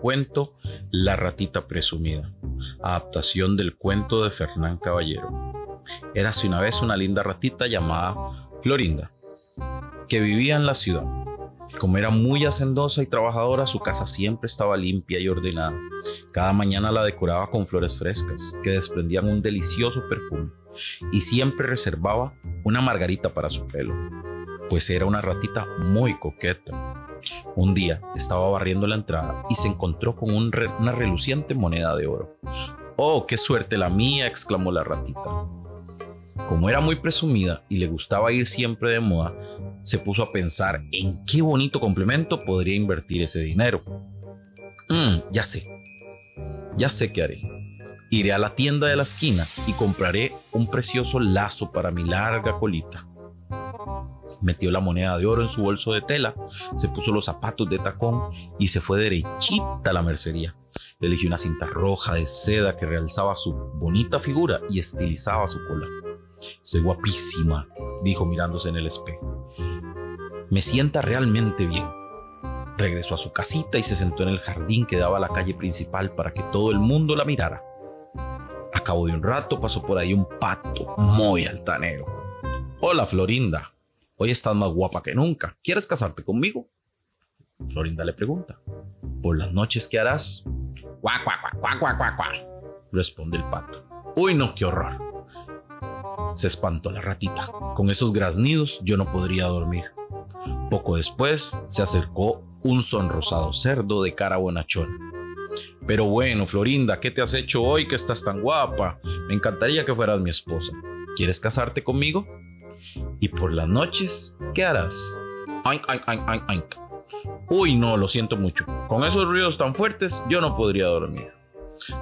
cuento La ratita presumida, adaptación del cuento de Fernán Caballero. Érase una vez una linda ratita llamada Florinda, que vivía en la ciudad. Como era muy hacendosa y trabajadora, su casa siempre estaba limpia y ordenada. Cada mañana la decoraba con flores frescas, que desprendían un delicioso perfume, y siempre reservaba una margarita para su pelo, pues era una ratita muy coqueta. Un día estaba barriendo la entrada y se encontró con una reluciente moneda de oro. ¡Oh, qué suerte la mía! exclamó la ratita. Como era muy presumida y le gustaba ir siempre de moda, se puso a pensar en qué bonito complemento podría invertir ese dinero. Mm, ya sé, ya sé qué haré. Iré a la tienda de la esquina y compraré un precioso lazo para mi larga colita. Metió la moneda de oro en su bolso de tela, se puso los zapatos de tacón y se fue derechita a la mercería. Eligió una cinta roja de seda que realzaba su bonita figura y estilizaba su cola. Soy guapísima, dijo mirándose en el espejo. Me sienta realmente bien. Regresó a su casita y se sentó en el jardín que daba a la calle principal para que todo el mundo la mirara. A cabo de un rato pasó por ahí un pato muy altanero. Hola, Florinda. Hoy estás más guapa que nunca. ¿Quieres casarte conmigo? Florinda le pregunta. ¿Por las noches qué harás? Cuá, cuá, cuá, cuá, cuá, cuá, responde el pato. Uy, no, qué horror. Se espantó la ratita. Con esos graznidos yo no podría dormir. Poco después se acercó un sonrosado cerdo de cara bonachón. Pero bueno, Florinda, ¿qué te has hecho hoy que estás tan guapa? Me encantaría que fueras mi esposa. ¿Quieres casarte conmigo? Y por las noches, ¿qué harás? Ay, ay, ay, ay. Uy, no, lo siento mucho. Con esos ruidos tan fuertes, yo no podría dormir.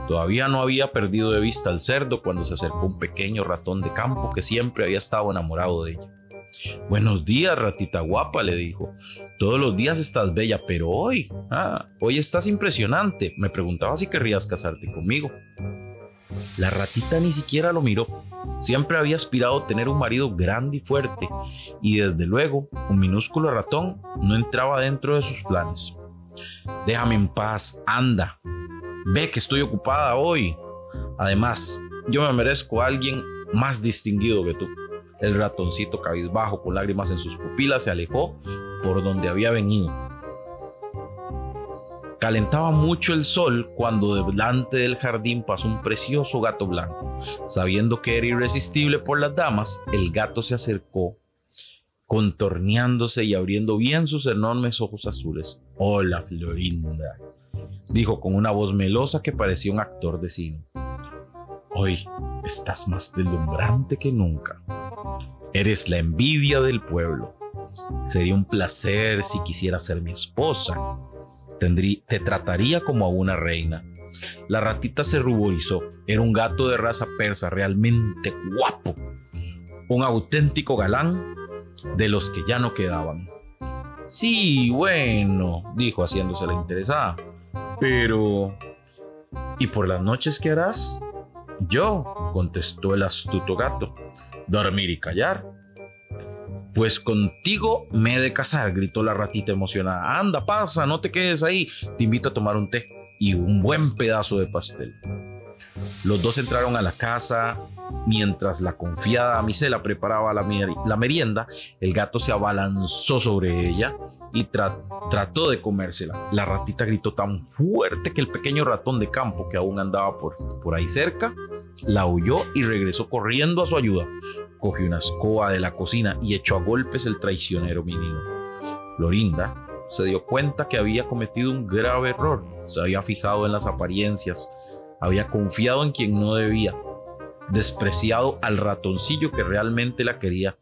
Todavía no había perdido de vista al cerdo cuando se acercó un pequeño ratón de campo que siempre había estado enamorado de ella. Buenos días, ratita guapa, le dijo. Todos los días estás bella, pero hoy, ah, hoy estás impresionante. Me preguntaba si querrías casarte conmigo. La ratita ni siquiera lo miró. Siempre había aspirado a tener un marido grande y fuerte, y desde luego un minúsculo ratón no entraba dentro de sus planes. Déjame en paz, anda, Ve que estoy ocupada hoy. Además, yo me merezco a alguien más distinguido que tú. El ratoncito cabizbajo con lágrimas en sus pupilas se alejó por donde había venido. Calentaba mucho el sol cuando delante del jardín pasó un precioso gato blanco. Sabiendo que era irresistible por las damas, el gato se acercó, contorneándose y abriendo bien sus enormes ojos azules. Hola, Florinda, dijo con una voz melosa que parecía un actor de cine. Hoy estás más deslumbrante que nunca. Eres la envidia del pueblo. Sería un placer si quisieras ser mi esposa. Te trataría como a una reina. La ratita se ruborizó. Era un gato de raza persa realmente guapo. Un auténtico galán de los que ya no quedaban. Sí, bueno, dijo haciéndose la interesada. Pero... ¿Y por las noches qué harás? Yo, contestó el astuto gato, dormir y callar. Pues contigo me he de casar, gritó la ratita emocionada. Anda, pasa, no te quedes ahí. Te invito a tomar un té y un buen pedazo de pastel. Los dos entraron a la casa. Mientras la confiada misela preparaba la, la merienda, el gato se abalanzó sobre ella y trató de comérsela. La ratita gritó tan fuerte que el pequeño ratón de campo que aún andaba por, por ahí cerca la huyó y regresó corriendo a su ayuda. Cogió una escoba de la cocina y echó a golpes el traicionero menino. Florinda se dio cuenta que había cometido un grave error. Se había fijado en las apariencias, había confiado en quien no debía, despreciado al ratoncillo que realmente la quería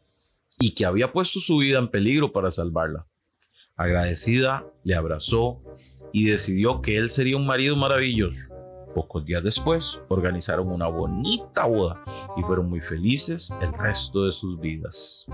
y que había puesto su vida en peligro para salvarla. Agradecida, le abrazó y decidió que él sería un marido maravilloso. Pocos días después, organizaron una bonita boda y fueron muy felices el resto de sus vidas.